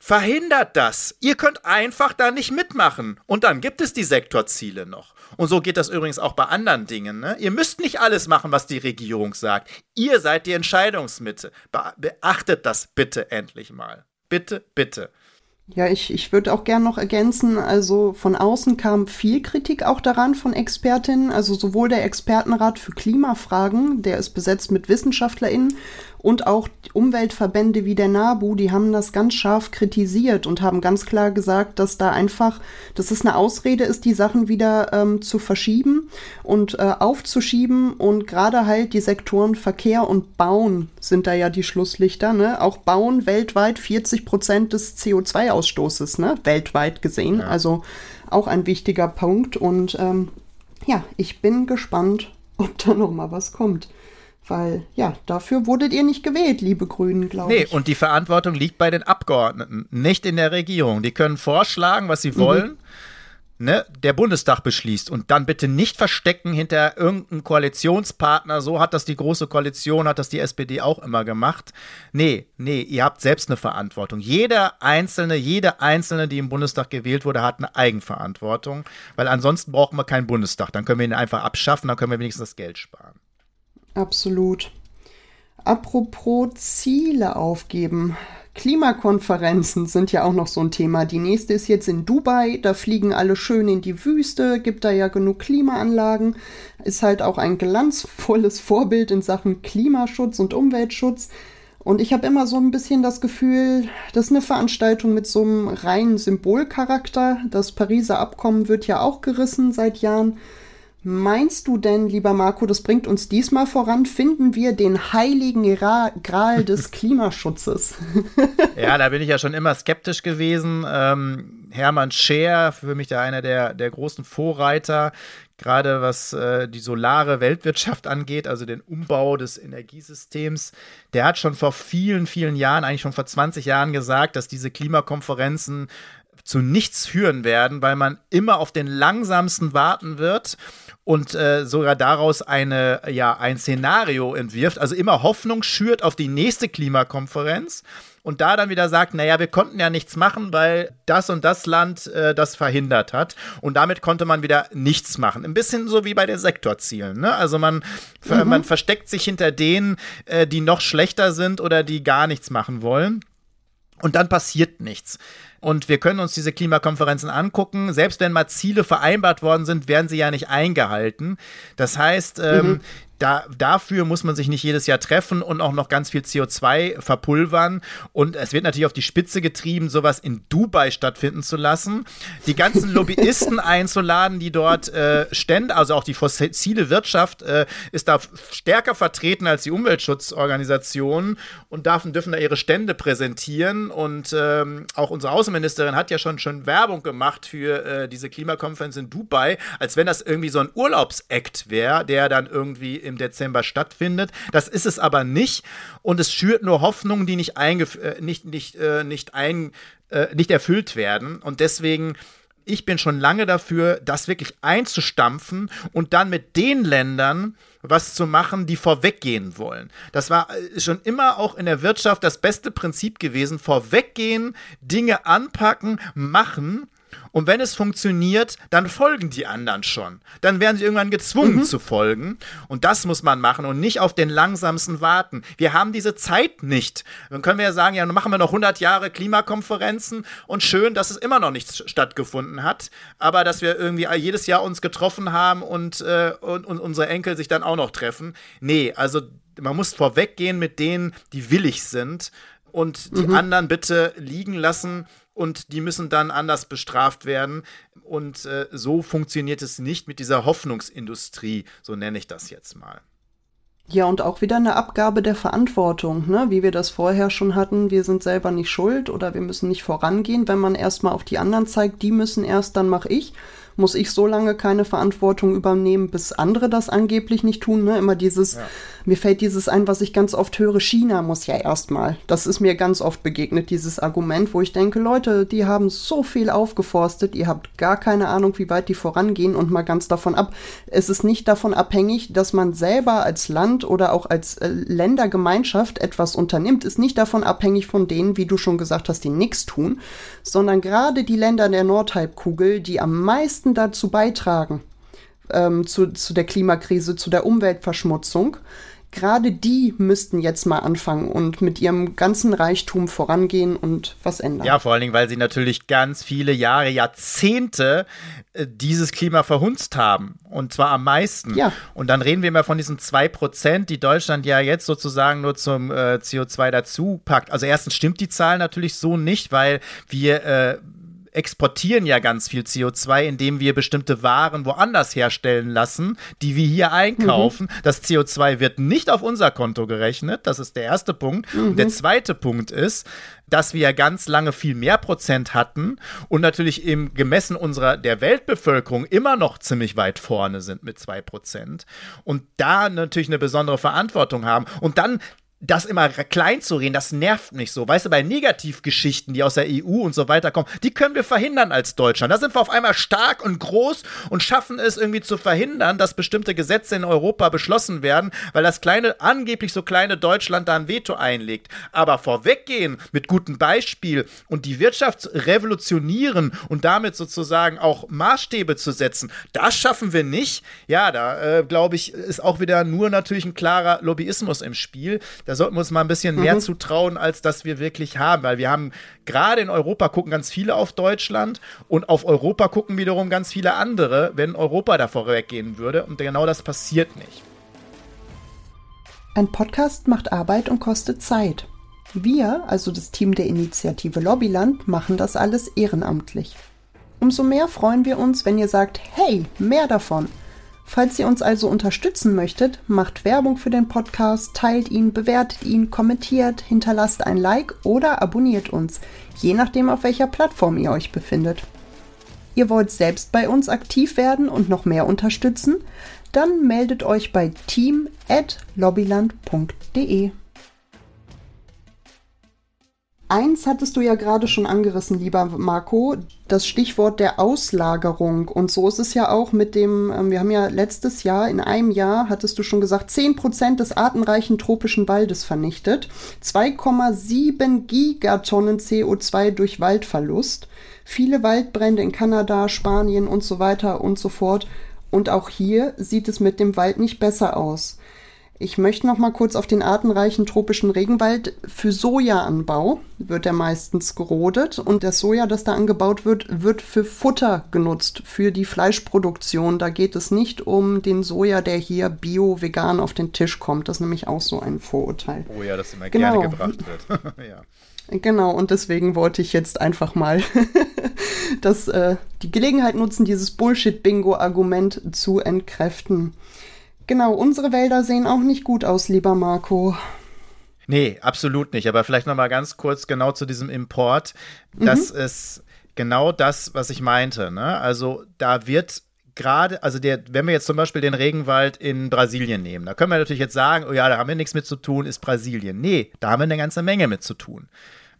verhindert das. Ihr könnt einfach da nicht mitmachen. Und dann gibt es die Sektorziele noch. Und so geht das übrigens auch bei anderen Dingen. Ne? Ihr müsst nicht alles machen, was die Regierung sagt. Ihr seid die Entscheidungsmitte. Beachtet das bitte endlich mal. Bitte, bitte. Ja, ich, ich würde auch gern noch ergänzen, also von außen kam viel Kritik auch daran von Expertinnen, also sowohl der Expertenrat für Klimafragen, der ist besetzt mit WissenschaftlerInnen, und auch Umweltverbände wie der NABU, die haben das ganz scharf kritisiert und haben ganz klar gesagt, dass da einfach, dass es eine Ausrede ist, die Sachen wieder ähm, zu verschieben und äh, aufzuschieben und gerade halt die Sektoren Verkehr und Bauen sind da ja die Schlusslichter, ne? Auch Bauen weltweit 40 Prozent des CO2-Ausstoßes, ne? Weltweit gesehen. Ja. Also auch ein wichtiger Punkt und ähm, ja, ich bin gespannt, ob da noch mal was kommt. Weil, ja, dafür wurdet ihr nicht gewählt, liebe Grünen, glaube nee, ich. Nee, und die Verantwortung liegt bei den Abgeordneten, nicht in der Regierung. Die können vorschlagen, was sie mhm. wollen. Ne, der Bundestag beschließt und dann bitte nicht verstecken hinter irgendeinem Koalitionspartner. So hat das die Große Koalition, hat das die SPD auch immer gemacht. Nee, nee, ihr habt selbst eine Verantwortung. Jeder Einzelne, jede Einzelne, die im Bundestag gewählt wurde, hat eine Eigenverantwortung, weil ansonsten brauchen wir keinen Bundestag. Dann können wir ihn einfach abschaffen, dann können wir wenigstens das Geld sparen. Absolut. Apropos Ziele aufgeben. Klimakonferenzen sind ja auch noch so ein Thema. Die nächste ist jetzt in Dubai. Da fliegen alle schön in die Wüste, gibt da ja genug Klimaanlagen. Ist halt auch ein glanzvolles Vorbild in Sachen Klimaschutz und Umweltschutz. Und ich habe immer so ein bisschen das Gefühl, das ist eine Veranstaltung mit so einem reinen Symbolcharakter. Das Pariser Abkommen wird ja auch gerissen seit Jahren. Meinst du denn, lieber Marco, das bringt uns diesmal voran? Finden wir den heiligen Gral des Klimaschutzes? ja, da bin ich ja schon immer skeptisch gewesen. Ähm, Hermann Scheer, für mich da einer der, der großen Vorreiter, gerade was äh, die solare Weltwirtschaft angeht, also den Umbau des Energiesystems, der hat schon vor vielen, vielen Jahren, eigentlich schon vor 20 Jahren gesagt, dass diese Klimakonferenzen zu nichts führen werden, weil man immer auf den langsamsten warten wird und äh, sogar daraus eine, ja, ein Szenario entwirft, also immer Hoffnung schürt auf die nächste Klimakonferenz und da dann wieder sagt, naja, wir konnten ja nichts machen, weil das und das Land äh, das verhindert hat. Und damit konnte man wieder nichts machen. Ein bisschen so wie bei den Sektorzielen. Ne? Also man, mhm. man versteckt sich hinter denen, äh, die noch schlechter sind oder die gar nichts machen wollen. Und dann passiert nichts. Und wir können uns diese Klimakonferenzen angucken. Selbst wenn mal Ziele vereinbart worden sind, werden sie ja nicht eingehalten. Das heißt, ähm, mhm da, dafür muss man sich nicht jedes Jahr treffen und auch noch ganz viel CO2 verpulvern. Und es wird natürlich auf die Spitze getrieben, sowas in Dubai stattfinden zu lassen. Die ganzen Lobbyisten einzuladen, die dort äh, Stände, also auch die fossile Wirtschaft äh, ist da stärker vertreten als die Umweltschutzorganisationen und dürfen, dürfen da ihre Stände präsentieren. Und ähm, auch unsere Außenministerin hat ja schon, schon Werbung gemacht für äh, diese Klimakonferenz in Dubai, als wenn das irgendwie so ein Urlaubsakt wäre, der dann irgendwie im Dezember stattfindet. Das ist es aber nicht und es schürt nur Hoffnungen, die nicht, eingef äh, nicht, nicht, äh, nicht, ein, äh, nicht erfüllt werden. Und deswegen ich bin schon lange dafür, das wirklich einzustampfen und dann mit den Ländern was zu machen, die vorweggehen wollen. Das war äh, schon immer auch in der Wirtschaft das beste Prinzip gewesen. Vorweggehen, Dinge anpacken, machen und wenn es funktioniert, dann folgen die anderen schon. Dann werden sie irgendwann gezwungen mhm. zu folgen. Und das muss man machen und nicht auf den langsamsten warten. Wir haben diese Zeit nicht. Dann können wir ja sagen, ja, dann machen wir noch 100 Jahre Klimakonferenzen und schön, dass es immer noch nichts stattgefunden hat. Aber dass wir irgendwie jedes Jahr uns getroffen haben und, äh, und, und unsere Enkel sich dann auch noch treffen. Nee, also man muss vorweggehen mit denen, die willig sind und die mhm. anderen bitte liegen lassen und die müssen dann anders bestraft werden. Und äh, so funktioniert es nicht mit dieser Hoffnungsindustrie, so nenne ich das jetzt mal. Ja, und auch wieder eine Abgabe der Verantwortung, ne? wie wir das vorher schon hatten. Wir sind selber nicht schuld oder wir müssen nicht vorangehen. Wenn man erstmal auf die anderen zeigt, die müssen erst, dann mache ich muss ich so lange keine Verantwortung übernehmen, bis andere das angeblich nicht tun. Ne? Immer dieses, ja. mir fällt dieses ein, was ich ganz oft höre, China muss ja erstmal. Das ist mir ganz oft begegnet, dieses Argument, wo ich denke, Leute, die haben so viel aufgeforstet, ihr habt gar keine Ahnung, wie weit die vorangehen und mal ganz davon ab. Es ist nicht davon abhängig, dass man selber als Land oder auch als äh, Ländergemeinschaft etwas unternimmt, ist nicht davon abhängig von denen, wie du schon gesagt hast, die nichts tun, sondern gerade die Länder der Nordhalbkugel, die am meisten dazu beitragen, ähm, zu, zu der Klimakrise, zu der Umweltverschmutzung, gerade die müssten jetzt mal anfangen und mit ihrem ganzen Reichtum vorangehen und was ändern. Ja, vor allen Dingen, weil sie natürlich ganz viele Jahre, Jahrzehnte äh, dieses Klima verhunzt haben. Und zwar am meisten. Ja. Und dann reden wir immer von diesen zwei Prozent, die Deutschland ja jetzt sozusagen nur zum äh, CO2 dazu packt. Also erstens stimmt die Zahl natürlich so nicht, weil wir äh, exportieren ja ganz viel CO2, indem wir bestimmte Waren woanders herstellen lassen, die wir hier einkaufen. Mhm. Das CO2 wird nicht auf unser Konto gerechnet. Das ist der erste Punkt. Mhm. Und der zweite Punkt ist, dass wir ja ganz lange viel mehr Prozent hatten und natürlich im gemessen unserer der Weltbevölkerung immer noch ziemlich weit vorne sind mit zwei Prozent und da natürlich eine besondere Verantwortung haben und dann das immer klein zu reden, das nervt mich so. Weißt du, bei Negativgeschichten, die aus der EU und so weiter kommen, die können wir verhindern als Deutschland. Da sind wir auf einmal stark und groß und schaffen es irgendwie zu verhindern, dass bestimmte Gesetze in Europa beschlossen werden, weil das kleine, angeblich so kleine Deutschland da ein Veto einlegt. Aber vorweggehen mit gutem Beispiel und die Wirtschaft revolutionieren und damit sozusagen auch Maßstäbe zu setzen, das schaffen wir nicht. Ja, da äh, glaube ich, ist auch wieder nur natürlich ein klarer Lobbyismus im Spiel da sollten wir uns mal ein bisschen mhm. mehr zutrauen, als dass wir wirklich haben. Weil wir haben gerade in Europa gucken ganz viele auf Deutschland und auf Europa gucken wiederum ganz viele andere, wenn Europa da vorweggehen würde. Und genau das passiert nicht. Ein Podcast macht Arbeit und kostet Zeit. Wir, also das Team der Initiative Lobbyland, machen das alles ehrenamtlich. Umso mehr freuen wir uns, wenn ihr sagt, hey, mehr davon. Falls ihr uns also unterstützen möchtet, macht Werbung für den Podcast, teilt ihn, bewertet ihn, kommentiert, hinterlasst ein Like oder abonniert uns, je nachdem auf welcher Plattform ihr euch befindet. Ihr wollt selbst bei uns aktiv werden und noch mehr unterstützen? Dann meldet euch bei team@lobbyland.de. Eins hattest du ja gerade schon angerissen, lieber Marco, das Stichwort der Auslagerung. Und so ist es ja auch mit dem, ähm, wir haben ja letztes Jahr, in einem Jahr, hattest du schon gesagt, 10 Prozent des artenreichen tropischen Waldes vernichtet, 2,7 Gigatonnen CO2 durch Waldverlust, viele Waldbrände in Kanada, Spanien und so weiter und so fort. Und auch hier sieht es mit dem Wald nicht besser aus. Ich möchte noch mal kurz auf den artenreichen tropischen Regenwald. Für Sojaanbau wird er meistens gerodet und das Soja, das da angebaut wird, wird für Futter genutzt, für die Fleischproduktion. Da geht es nicht um den Soja, der hier bio-vegan auf den Tisch kommt. Das ist nämlich auch so ein Vorurteil. Oh ja, das immer genau. gerne gebracht wird. ja. Genau, und deswegen wollte ich jetzt einfach mal das, äh, die Gelegenheit nutzen, dieses Bullshit-Bingo-Argument zu entkräften. Genau, unsere Wälder sehen auch nicht gut aus, lieber Marco. Nee, absolut nicht. Aber vielleicht noch mal ganz kurz genau zu diesem Import. Das mhm. ist genau das, was ich meinte. Ne? Also da wird gerade, also der, wenn wir jetzt zum Beispiel den Regenwald in Brasilien nehmen, da können wir natürlich jetzt sagen, oh ja, da haben wir nichts mit zu tun, ist Brasilien. Nee, da haben wir eine ganze Menge mit zu tun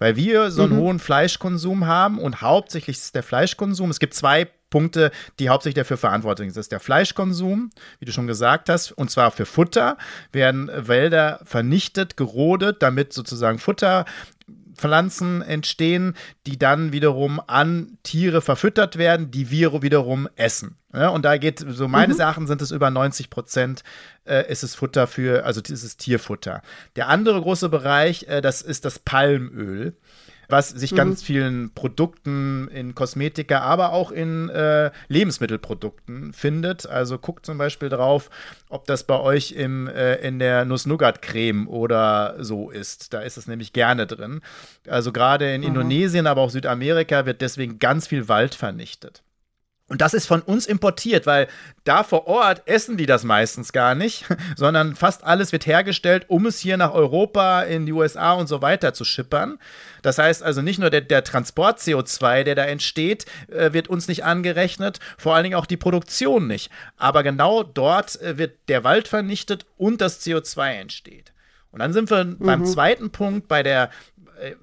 weil wir so einen mhm. hohen Fleischkonsum haben und hauptsächlich ist der Fleischkonsum. Es gibt zwei Punkte, die hauptsächlich dafür verantwortlich sind. Das ist der Fleischkonsum, wie du schon gesagt hast, und zwar für Futter werden Wälder vernichtet, gerodet, damit sozusagen Futter Pflanzen entstehen, die dann wiederum an Tiere verfüttert werden, die wir wiederum essen. Ja, und da geht, so meines mhm. Erachtens sind es über 90 Prozent, äh, ist es Futter für, also dieses Tierfutter. Der andere große Bereich, äh, das ist das Palmöl was sich mhm. ganz vielen Produkten in Kosmetika, aber auch in äh, Lebensmittelprodukten findet. Also guckt zum Beispiel drauf, ob das bei euch im, äh, in der Nuss-Nougat-Creme oder so ist. Da ist es nämlich gerne drin. Also gerade in mhm. Indonesien, aber auch Südamerika wird deswegen ganz viel Wald vernichtet. Und das ist von uns importiert, weil da vor Ort essen die das meistens gar nicht, sondern fast alles wird hergestellt, um es hier nach Europa, in die USA und so weiter zu schippern. Das heißt also nicht nur der, der Transport CO2, der da entsteht, äh, wird uns nicht angerechnet, vor allen Dingen auch die Produktion nicht. Aber genau dort äh, wird der Wald vernichtet und das CO2 entsteht. Und dann sind wir mhm. beim zweiten Punkt, bei der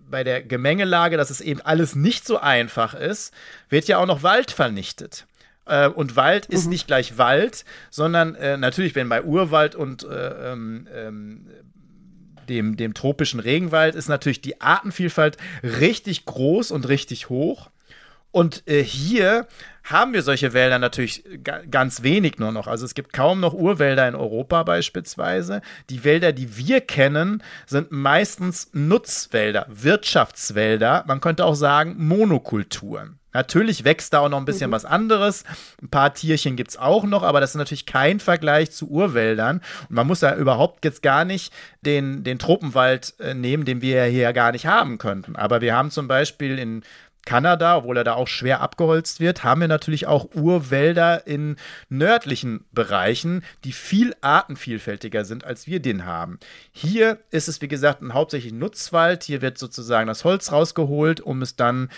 bei der Gemengelage, dass es eben alles nicht so einfach ist, wird ja auch noch Wald vernichtet. Äh, und Wald ist mhm. nicht gleich Wald, sondern äh, natürlich, wenn bei Urwald und äh, ähm, ähm, dem, dem tropischen Regenwald ist natürlich die Artenvielfalt richtig groß und richtig hoch. Und äh, hier haben wir solche Wälder natürlich ganz wenig nur noch. Also es gibt kaum noch Urwälder in Europa beispielsweise. Die Wälder, die wir kennen, sind meistens Nutzwälder, Wirtschaftswälder. Man könnte auch sagen Monokulturen. Natürlich wächst da auch noch ein bisschen mhm. was anderes. Ein paar Tierchen gibt es auch noch, aber das ist natürlich kein Vergleich zu Urwäldern. Und man muss da überhaupt jetzt gar nicht den, den Tropenwald äh, nehmen, den wir hier ja gar nicht haben könnten. Aber wir haben zum Beispiel in Kanada, obwohl er da auch schwer abgeholzt wird, haben wir natürlich auch Urwälder in nördlichen Bereichen, die viel artenvielfältiger sind, als wir den haben. Hier ist es, wie gesagt, ein hauptsächlich Nutzwald. Hier wird sozusagen das Holz rausgeholt, um es dann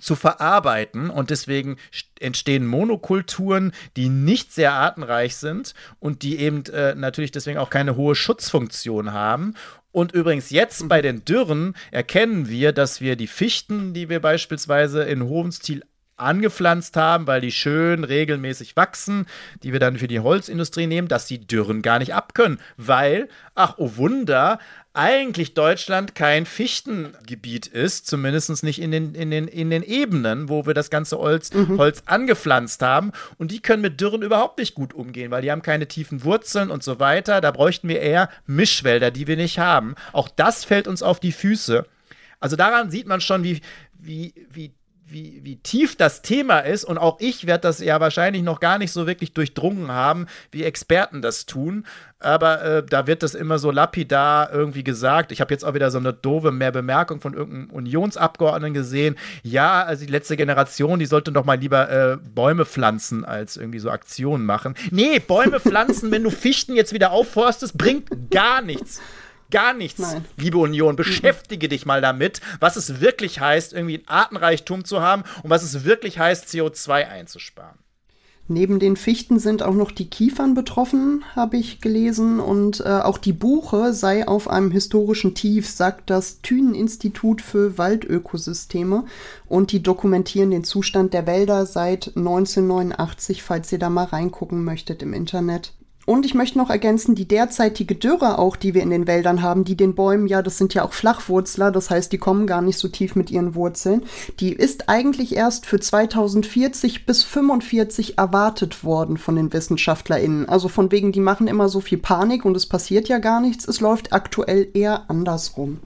zu verarbeiten und deswegen entstehen Monokulturen, die nicht sehr artenreich sind und die eben äh, natürlich deswegen auch keine hohe Schutzfunktion haben und übrigens jetzt bei den Dürren erkennen wir, dass wir die Fichten, die wir beispielsweise in hohem Stil angepflanzt haben, weil die schön regelmäßig wachsen, die wir dann für die Holzindustrie nehmen, dass die Dürren gar nicht abkönnen, weil, ach oh Wunder, eigentlich Deutschland kein Fichtengebiet ist, zumindest nicht in den, in, den, in den Ebenen, wo wir das ganze Holz, mhm. Holz angepflanzt haben. Und die können mit Dürren überhaupt nicht gut umgehen, weil die haben keine tiefen Wurzeln und so weiter. Da bräuchten wir eher Mischwälder, die wir nicht haben. Auch das fällt uns auf die Füße. Also daran sieht man schon, wie, wie, wie wie, wie tief das Thema ist. Und auch ich werde das ja wahrscheinlich noch gar nicht so wirklich durchdrungen haben, wie Experten das tun. Aber äh, da wird das immer so lapidar irgendwie gesagt. Ich habe jetzt auch wieder so eine doofe mehr Bemerkung von irgendeinem Unionsabgeordneten gesehen. Ja, also die letzte Generation, die sollte doch mal lieber äh, Bäume pflanzen, als irgendwie so Aktionen machen. Nee, Bäume pflanzen, wenn du Fichten jetzt wieder aufforstest, bringt gar nichts gar nichts, Nein. liebe Union. Beschäftige mhm. dich mal damit, was es wirklich heißt, irgendwie ein Artenreichtum zu haben und was es wirklich heißt, CO2 einzusparen. Neben den Fichten sind auch noch die Kiefern betroffen, habe ich gelesen. Und äh, auch die Buche sei auf einem historischen Tief, sagt das Thünen-Institut für Waldökosysteme. Und die dokumentieren den Zustand der Wälder seit 1989, falls ihr da mal reingucken möchtet im Internet. Und ich möchte noch ergänzen, die derzeitige Dürre auch, die wir in den Wäldern haben, die den Bäumen ja, das sind ja auch Flachwurzler, das heißt, die kommen gar nicht so tief mit ihren Wurzeln, die ist eigentlich erst für 2040 bis 45 erwartet worden von den WissenschaftlerInnen. Also von wegen, die machen immer so viel Panik und es passiert ja gar nichts. Es läuft aktuell eher andersrum.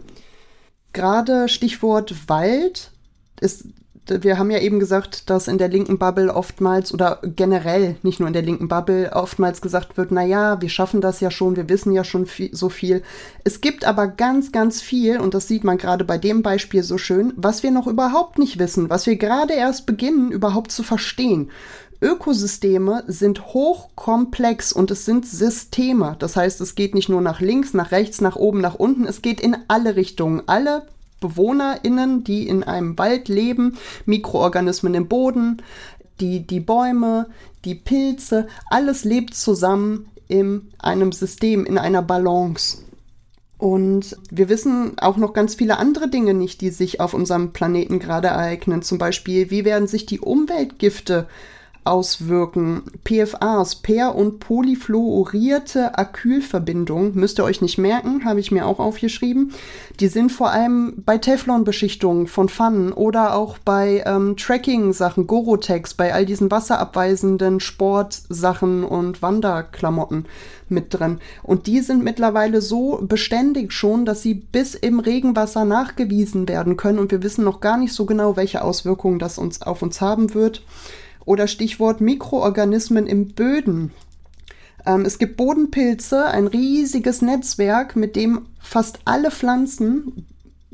Gerade Stichwort Wald ist wir haben ja eben gesagt, dass in der linken Bubble oftmals oder generell, nicht nur in der linken Bubble, oftmals gesagt wird, na ja, wir schaffen das ja schon, wir wissen ja schon viel, so viel. Es gibt aber ganz, ganz viel, und das sieht man gerade bei dem Beispiel so schön, was wir noch überhaupt nicht wissen, was wir gerade erst beginnen, überhaupt zu verstehen. Ökosysteme sind hochkomplex und es sind Systeme. Das heißt, es geht nicht nur nach links, nach rechts, nach oben, nach unten, es geht in alle Richtungen. Alle BewohnerInnen, die in einem Wald leben, Mikroorganismen im Boden, die, die Bäume, die Pilze, alles lebt zusammen in einem System, in einer Balance. Und wir wissen auch noch ganz viele andere Dinge nicht, die sich auf unserem Planeten gerade ereignen. Zum Beispiel, wie werden sich die Umweltgifte auswirken. PFAs, per- und polyfluorierte Acrylverbindungen, müsst ihr euch nicht merken, habe ich mir auch aufgeschrieben. Die sind vor allem bei Teflonbeschichtungen von Pfannen oder auch bei ähm, Tracking-Sachen, Gorotex, bei all diesen wasserabweisenden Sportsachen und Wanderklamotten mit drin. Und die sind mittlerweile so beständig schon, dass sie bis im Regenwasser nachgewiesen werden können und wir wissen noch gar nicht so genau, welche Auswirkungen das uns auf uns haben wird. Oder Stichwort Mikroorganismen im Böden. Ähm, es gibt Bodenpilze, ein riesiges Netzwerk, mit dem fast alle Pflanzen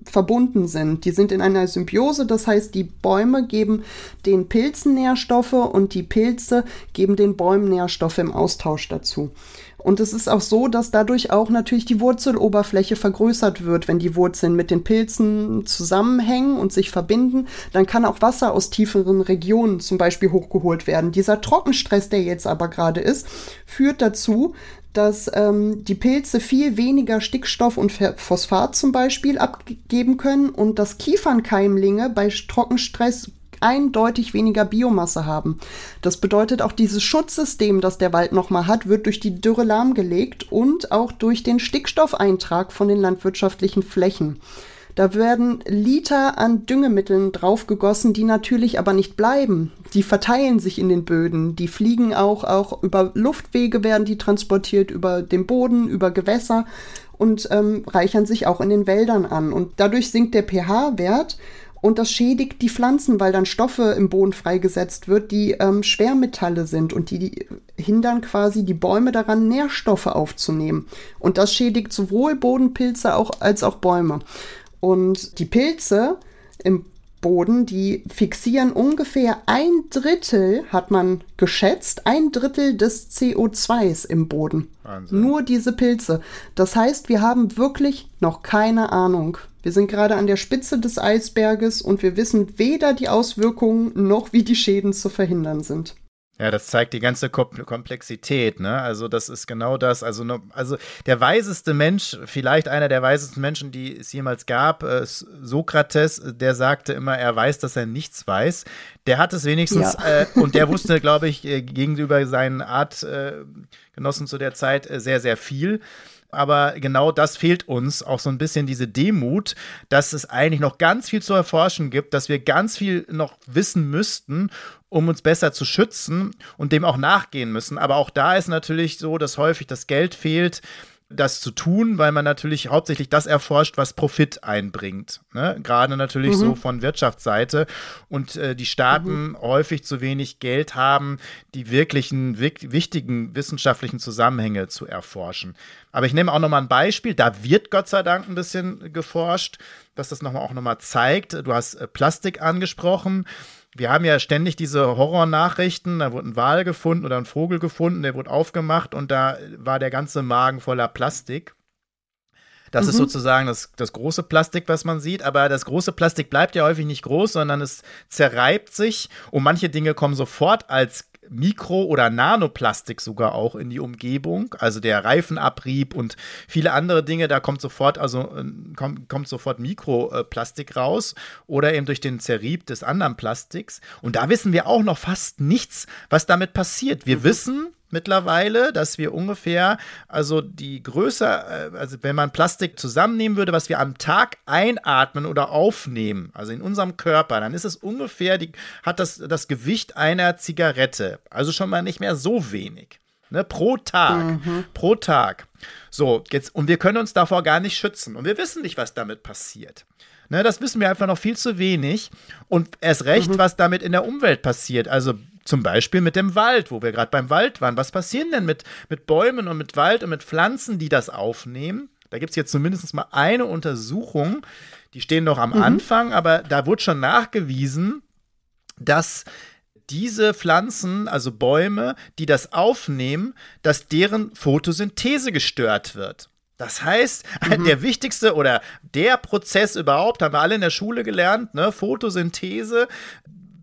verbunden sind. Die sind in einer Symbiose, das heißt, die Bäume geben den Pilzen Nährstoffe und die Pilze geben den Bäumen Nährstoffe im Austausch dazu. Und es ist auch so, dass dadurch auch natürlich die Wurzeloberfläche vergrößert wird. Wenn die Wurzeln mit den Pilzen zusammenhängen und sich verbinden, dann kann auch Wasser aus tieferen Regionen zum Beispiel hochgeholt werden. Dieser Trockenstress, der jetzt aber gerade ist, führt dazu, dass ähm, die Pilze viel weniger Stickstoff und Phosphat zum Beispiel abgeben können und dass Kiefernkeimlinge bei Trockenstress eindeutig weniger Biomasse haben. Das bedeutet auch dieses Schutzsystem, das der Wald nochmal hat, wird durch die Dürre lahmgelegt und auch durch den Stickstoffeintrag von den landwirtschaftlichen Flächen. Da werden Liter an Düngemitteln draufgegossen, die natürlich aber nicht bleiben. Die verteilen sich in den Böden. Die fliegen auch, auch über Luftwege werden die transportiert, über den Boden, über Gewässer und ähm, reichern sich auch in den Wäldern an. Und dadurch sinkt der pH-Wert und das schädigt die Pflanzen, weil dann Stoffe im Boden freigesetzt wird, die ähm, Schwermetalle sind und die, die, hindern quasi die Bäume daran, Nährstoffe aufzunehmen. Und das schädigt sowohl Bodenpilze auch, als auch Bäume. Und die Pilze im Boden, die fixieren ungefähr ein Drittel, hat man geschätzt, ein Drittel des CO2s im Boden. Wahnsinn. Nur diese Pilze. Das heißt, wir haben wirklich noch keine Ahnung. Wir sind gerade an der Spitze des Eisberges und wir wissen weder die Auswirkungen noch wie die Schäden zu verhindern sind. Ja, das zeigt die ganze Komplexität, ne? Also, das ist genau das. Also, also der weiseste Mensch, vielleicht einer der weisesten Menschen, die es jemals gab, äh, Sokrates, der sagte immer, er weiß, dass er nichts weiß. Der hat es wenigstens, ja. äh, und der wusste, glaube ich, äh, gegenüber seinen Artgenossen äh, zu der Zeit äh, sehr, sehr viel. Aber genau das fehlt uns, auch so ein bisschen diese Demut, dass es eigentlich noch ganz viel zu erforschen gibt, dass wir ganz viel noch wissen müssten, um uns besser zu schützen und dem auch nachgehen müssen. Aber auch da ist natürlich so, dass häufig das Geld fehlt das zu tun, weil man natürlich hauptsächlich das erforscht, was Profit einbringt. Ne? Gerade natürlich mhm. so von Wirtschaftsseite und äh, die Staaten mhm. häufig zu wenig Geld haben, die wirklichen, wichtigen wissenschaftlichen Zusammenhänge zu erforschen. Aber ich nehme auch nochmal ein Beispiel, da wird Gott sei Dank ein bisschen geforscht, dass das nochmal auch nochmal zeigt. Du hast äh, Plastik angesprochen wir haben ja ständig diese Horrornachrichten, da wurde ein Wal gefunden oder ein Vogel gefunden, der wurde aufgemacht und da war der ganze Magen voller Plastik. Das mhm. ist sozusagen das, das große Plastik, was man sieht. Aber das große Plastik bleibt ja häufig nicht groß, sondern es zerreibt sich und manche Dinge kommen sofort als Mikro- oder Nanoplastik sogar auch in die Umgebung, also der Reifenabrieb und viele andere Dinge, da kommt sofort, also äh, kommt, kommt sofort Mikroplastik raus oder eben durch den Zerrieb des anderen Plastiks. Und da wissen wir auch noch fast nichts, was damit passiert. Wir mhm. wissen, mittlerweile, dass wir ungefähr, also die Größe, äh, also wenn man Plastik zusammennehmen würde, was wir am Tag einatmen oder aufnehmen, also in unserem Körper, dann ist es ungefähr, die, hat das das Gewicht einer Zigarette. Also schon mal nicht mehr so wenig. Ne, pro Tag. Mhm. Pro Tag. So, jetzt, und wir können uns davor gar nicht schützen. Und wir wissen nicht, was damit passiert. Ne, das wissen wir einfach noch viel zu wenig. Und erst recht, mhm. was damit in der Umwelt passiert. Also zum Beispiel mit dem Wald, wo wir gerade beim Wald waren. Was passiert denn mit, mit Bäumen und mit Wald und mit Pflanzen, die das aufnehmen? Da gibt es jetzt zumindest mal eine Untersuchung. Die stehen noch am mhm. Anfang, aber da wurde schon nachgewiesen, dass diese Pflanzen, also Bäume, die das aufnehmen, dass deren Photosynthese gestört wird. Das heißt, mhm. der wichtigste oder der Prozess überhaupt, haben wir alle in der Schule gelernt, ne? Photosynthese,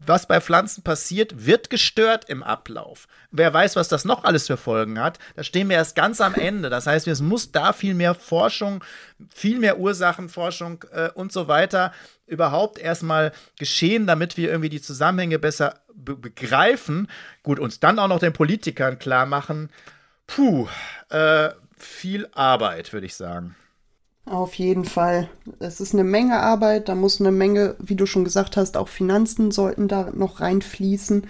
was bei Pflanzen passiert, wird gestört im Ablauf. Wer weiß, was das noch alles für Folgen hat, da stehen wir erst ganz am Ende. Das heißt, es muss da viel mehr Forschung, viel mehr Ursachenforschung äh, und so weiter überhaupt erstmal geschehen, damit wir irgendwie die Zusammenhänge besser be begreifen. Gut, uns dann auch noch den Politikern klar machen. Puh, äh, viel Arbeit, würde ich sagen. Auf jeden Fall. Es ist eine Menge Arbeit, da muss eine Menge, wie du schon gesagt hast, auch Finanzen sollten da noch reinfließen.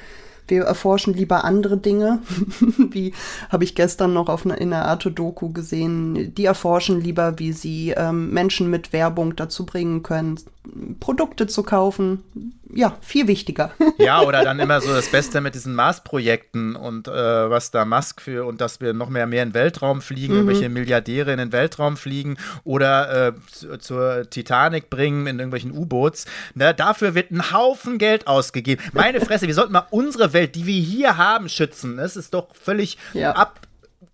Wir erforschen lieber andere Dinge, wie habe ich gestern noch auf einer, in der Arte-Doku gesehen. Die erforschen lieber, wie sie ähm, Menschen mit Werbung dazu bringen können, Produkte zu kaufen. Ja, viel wichtiger. ja, oder dann immer so das Beste mit diesen Mars-Projekten und äh, was da Musk für und dass wir noch mehr, mehr in den Weltraum fliegen, mhm. irgendwelche Milliardäre in den Weltraum fliegen oder äh, zur Titanic bringen in irgendwelchen U-Boots. Ne, dafür wird ein Haufen Geld ausgegeben. Meine Fresse, wir sollten mal unsere Welt, die wir hier haben, schützen. Das ist doch völlig ja.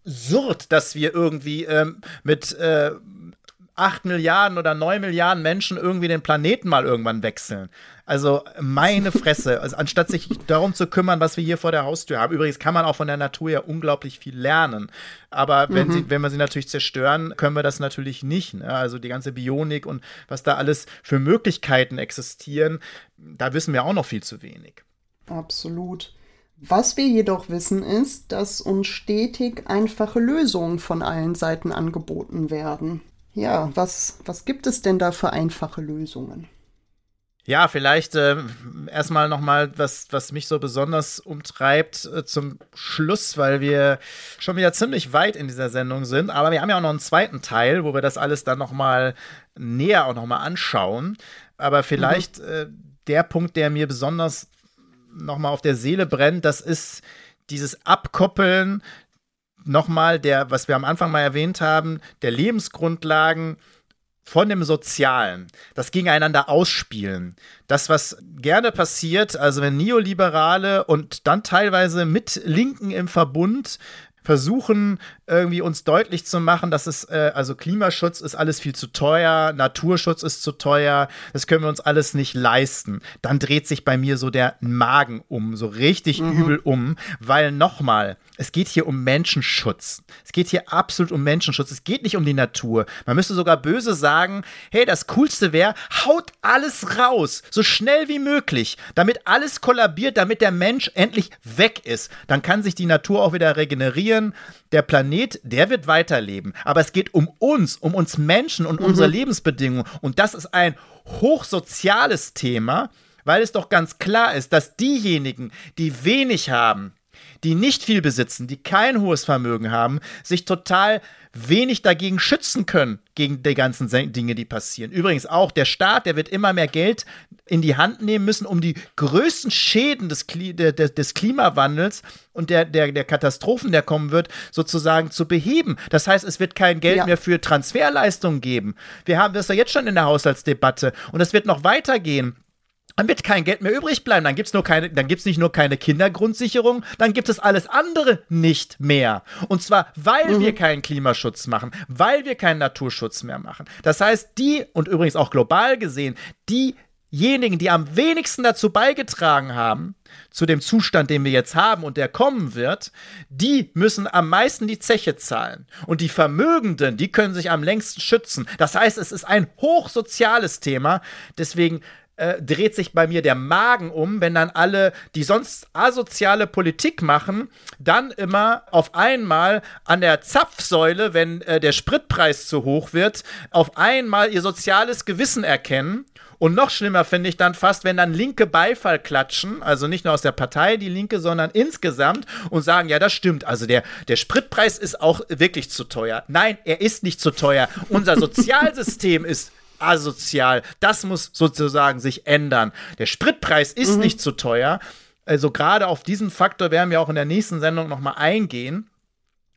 absurd, dass wir irgendwie ähm, mit äh, 8 Milliarden oder 9 Milliarden Menschen irgendwie den Planeten mal irgendwann wechseln. Also meine Fresse, also anstatt sich darum zu kümmern, was wir hier vor der Haustür haben. Übrigens kann man auch von der Natur ja unglaublich viel lernen. Aber wenn, mhm. sie, wenn wir sie natürlich zerstören, können wir das natürlich nicht. Ne? Also die ganze Bionik und was da alles für Möglichkeiten existieren, da wissen wir auch noch viel zu wenig. Absolut. Was wir jedoch wissen ist, dass uns stetig einfache Lösungen von allen Seiten angeboten werden. Ja, was, was gibt es denn da für einfache Lösungen? Ja, vielleicht äh, erstmal nochmal, was, was mich so besonders umtreibt äh, zum Schluss, weil wir schon wieder ziemlich weit in dieser Sendung sind. Aber wir haben ja auch noch einen zweiten Teil, wo wir das alles dann nochmal näher auch nochmal anschauen. Aber vielleicht mhm. äh, der Punkt, der mir besonders nochmal auf der Seele brennt, das ist dieses Abkoppeln nochmal der, was wir am Anfang mal erwähnt haben, der Lebensgrundlagen von dem Sozialen, das gegeneinander ausspielen. Das, was gerne passiert, also wenn Neoliberale und dann teilweise mit Linken im Verbund versuchen irgendwie uns deutlich zu machen, dass es äh, also Klimaschutz ist alles viel zu teuer, Naturschutz ist zu teuer, das können wir uns alles nicht leisten. Dann dreht sich bei mir so der Magen um, so richtig mhm. übel um, weil nochmal, es geht hier um Menschenschutz. Es geht hier absolut um Menschenschutz. Es geht nicht um die Natur. Man müsste sogar böse sagen, hey, das Coolste wäre, haut alles raus, so schnell wie möglich, damit alles kollabiert, damit der Mensch endlich weg ist. Dann kann sich die Natur auch wieder regenerieren. Der Planet, der wird weiterleben. Aber es geht um uns, um uns Menschen und mhm. unsere Lebensbedingungen. Und das ist ein hochsoziales Thema, weil es doch ganz klar ist, dass diejenigen, die wenig haben, die nicht viel besitzen, die kein hohes Vermögen haben, sich total wenig dagegen schützen können, gegen die ganzen Dinge, die passieren. Übrigens auch der Staat, der wird immer mehr Geld in die Hand nehmen müssen, um die größten Schäden des, Kli des Klimawandels und der, der, der Katastrophen, der kommen wird, sozusagen zu beheben. Das heißt, es wird kein Geld ja. mehr für Transferleistungen geben. Wir haben das ja jetzt schon in der Haushaltsdebatte und es wird noch weitergehen dann wird kein Geld mehr übrig bleiben. Dann gibt es nur keine, dann gibt's nicht nur keine Kindergrundsicherung, dann gibt es alles andere nicht mehr. Und zwar, weil mhm. wir keinen Klimaschutz machen, weil wir keinen Naturschutz mehr machen. Das heißt, die, und übrigens auch global gesehen, diejenigen, die am wenigsten dazu beigetragen haben, zu dem Zustand, den wir jetzt haben und der kommen wird, die müssen am meisten die Zeche zahlen. Und die Vermögenden, die können sich am längsten schützen. Das heißt, es ist ein hochsoziales Thema. Deswegen äh, dreht sich bei mir der Magen um, wenn dann alle, die sonst asoziale Politik machen, dann immer auf einmal an der Zapfsäule, wenn äh, der Spritpreis zu hoch wird, auf einmal ihr soziales Gewissen erkennen und noch schlimmer finde ich dann fast, wenn dann Linke Beifall klatschen, also nicht nur aus der Partei die Linke, sondern insgesamt und sagen, ja, das stimmt. Also der, der Spritpreis ist auch wirklich zu teuer. Nein, er ist nicht zu teuer. Unser Sozialsystem ist asozial. Das muss sozusagen sich ändern. Der Spritpreis ist mhm. nicht zu teuer. Also gerade auf diesen Faktor werden wir auch in der nächsten Sendung noch mal eingehen.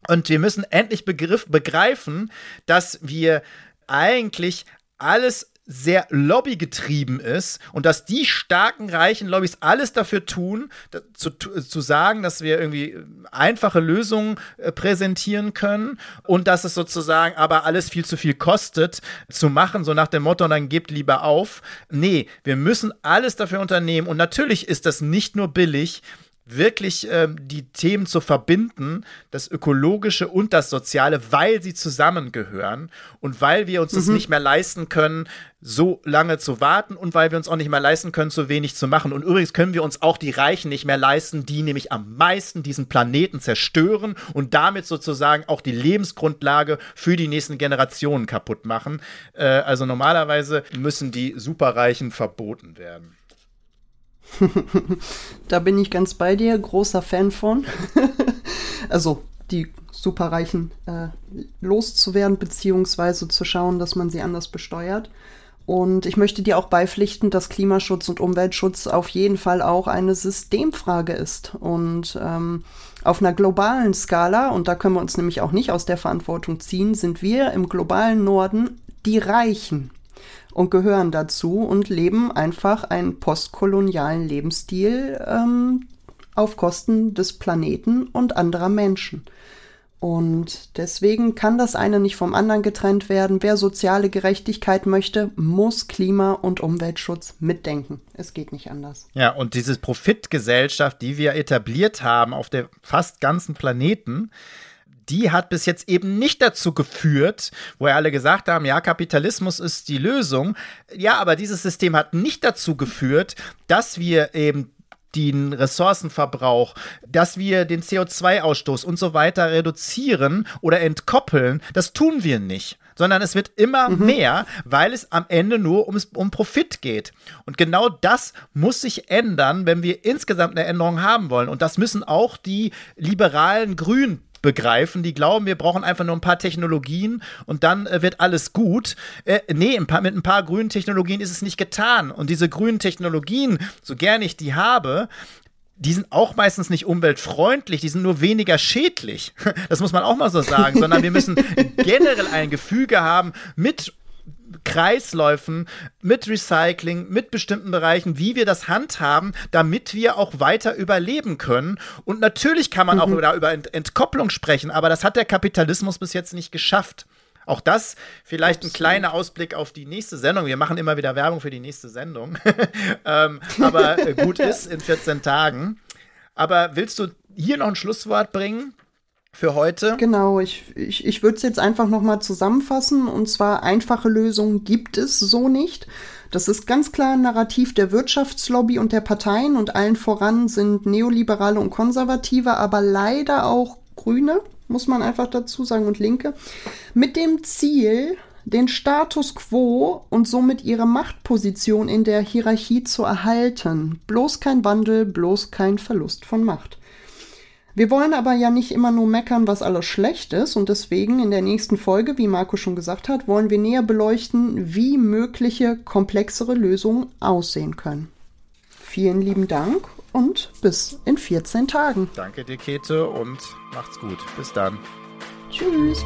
Und wir müssen endlich begriff, begreifen, dass wir eigentlich alles sehr lobbygetrieben ist und dass die starken, reichen Lobbys alles dafür tun, zu, zu sagen, dass wir irgendwie einfache Lösungen äh, präsentieren können und dass es sozusagen aber alles viel zu viel kostet zu machen, so nach dem Motto, dann gebt lieber auf. Nee, wir müssen alles dafür unternehmen und natürlich ist das nicht nur billig, wirklich ähm, die Themen zu verbinden, das Ökologische und das Soziale, weil sie zusammengehören und weil wir uns mhm. das nicht mehr leisten können, so lange zu warten und weil wir uns auch nicht mehr leisten können, so wenig zu machen. Und übrigens können wir uns auch die Reichen nicht mehr leisten, die nämlich am meisten diesen Planeten zerstören und damit sozusagen auch die Lebensgrundlage für die nächsten Generationen kaputt machen. Äh, also normalerweise müssen die Superreichen verboten werden. da bin ich ganz bei dir, großer Fan von. also die Superreichen äh, loszuwerden, beziehungsweise zu schauen, dass man sie anders besteuert. Und ich möchte dir auch beipflichten, dass Klimaschutz und Umweltschutz auf jeden Fall auch eine Systemfrage ist. Und ähm, auf einer globalen Skala, und da können wir uns nämlich auch nicht aus der Verantwortung ziehen, sind wir im globalen Norden die Reichen und gehören dazu und leben einfach einen postkolonialen Lebensstil ähm, auf Kosten des Planeten und anderer Menschen. Und deswegen kann das eine nicht vom anderen getrennt werden. Wer soziale Gerechtigkeit möchte, muss Klima- und Umweltschutz mitdenken. Es geht nicht anders. Ja, und diese Profitgesellschaft, die wir etabliert haben auf der fast ganzen Planeten, die hat bis jetzt eben nicht dazu geführt, wo ja alle gesagt haben, ja, Kapitalismus ist die Lösung. Ja, aber dieses System hat nicht dazu geführt, dass wir eben den Ressourcenverbrauch, dass wir den CO2-Ausstoß und so weiter reduzieren oder entkoppeln, das tun wir nicht sondern es wird immer mhm. mehr, weil es am Ende nur ums, um Profit geht. Und genau das muss sich ändern, wenn wir insgesamt eine Änderung haben wollen. Und das müssen auch die liberalen Grünen begreifen. Die glauben, wir brauchen einfach nur ein paar Technologien und dann äh, wird alles gut. Äh, nee, ein paar, mit ein paar grünen Technologien ist es nicht getan. Und diese grünen Technologien, so gerne ich die habe, die sind auch meistens nicht umweltfreundlich, die sind nur weniger schädlich. Das muss man auch mal so sagen, sondern wir müssen generell ein Gefüge haben mit Kreisläufen, mit Recycling, mit bestimmten Bereichen, wie wir das handhaben, damit wir auch weiter überleben können. Und natürlich kann man mhm. auch über, über Entkopplung sprechen, aber das hat der Kapitalismus bis jetzt nicht geschafft. Auch das vielleicht Absolut. ein kleiner Ausblick auf die nächste Sendung. Wir machen immer wieder Werbung für die nächste Sendung. ähm, aber äh, gut ist in 14 Tagen. Aber willst du hier noch ein Schlusswort bringen? Für heute. Genau, ich, ich, ich würde es jetzt einfach nochmal zusammenfassen. Und zwar einfache Lösungen gibt es so nicht. Das ist ganz klar ein Narrativ der Wirtschaftslobby und der Parteien und allen voran sind Neoliberale und Konservative, aber leider auch Grüne, muss man einfach dazu sagen, und Linke, mit dem Ziel, den Status quo und somit ihre Machtposition in der Hierarchie zu erhalten. Bloß kein Wandel, bloß kein Verlust von Macht. Wir wollen aber ja nicht immer nur meckern, was alles schlecht ist und deswegen in der nächsten Folge, wie Marco schon gesagt hat, wollen wir näher beleuchten, wie mögliche komplexere Lösungen aussehen können. Vielen lieben Dank und bis in 14 Tagen. Danke dir, Kete, und macht's gut. Bis dann. Tschüss.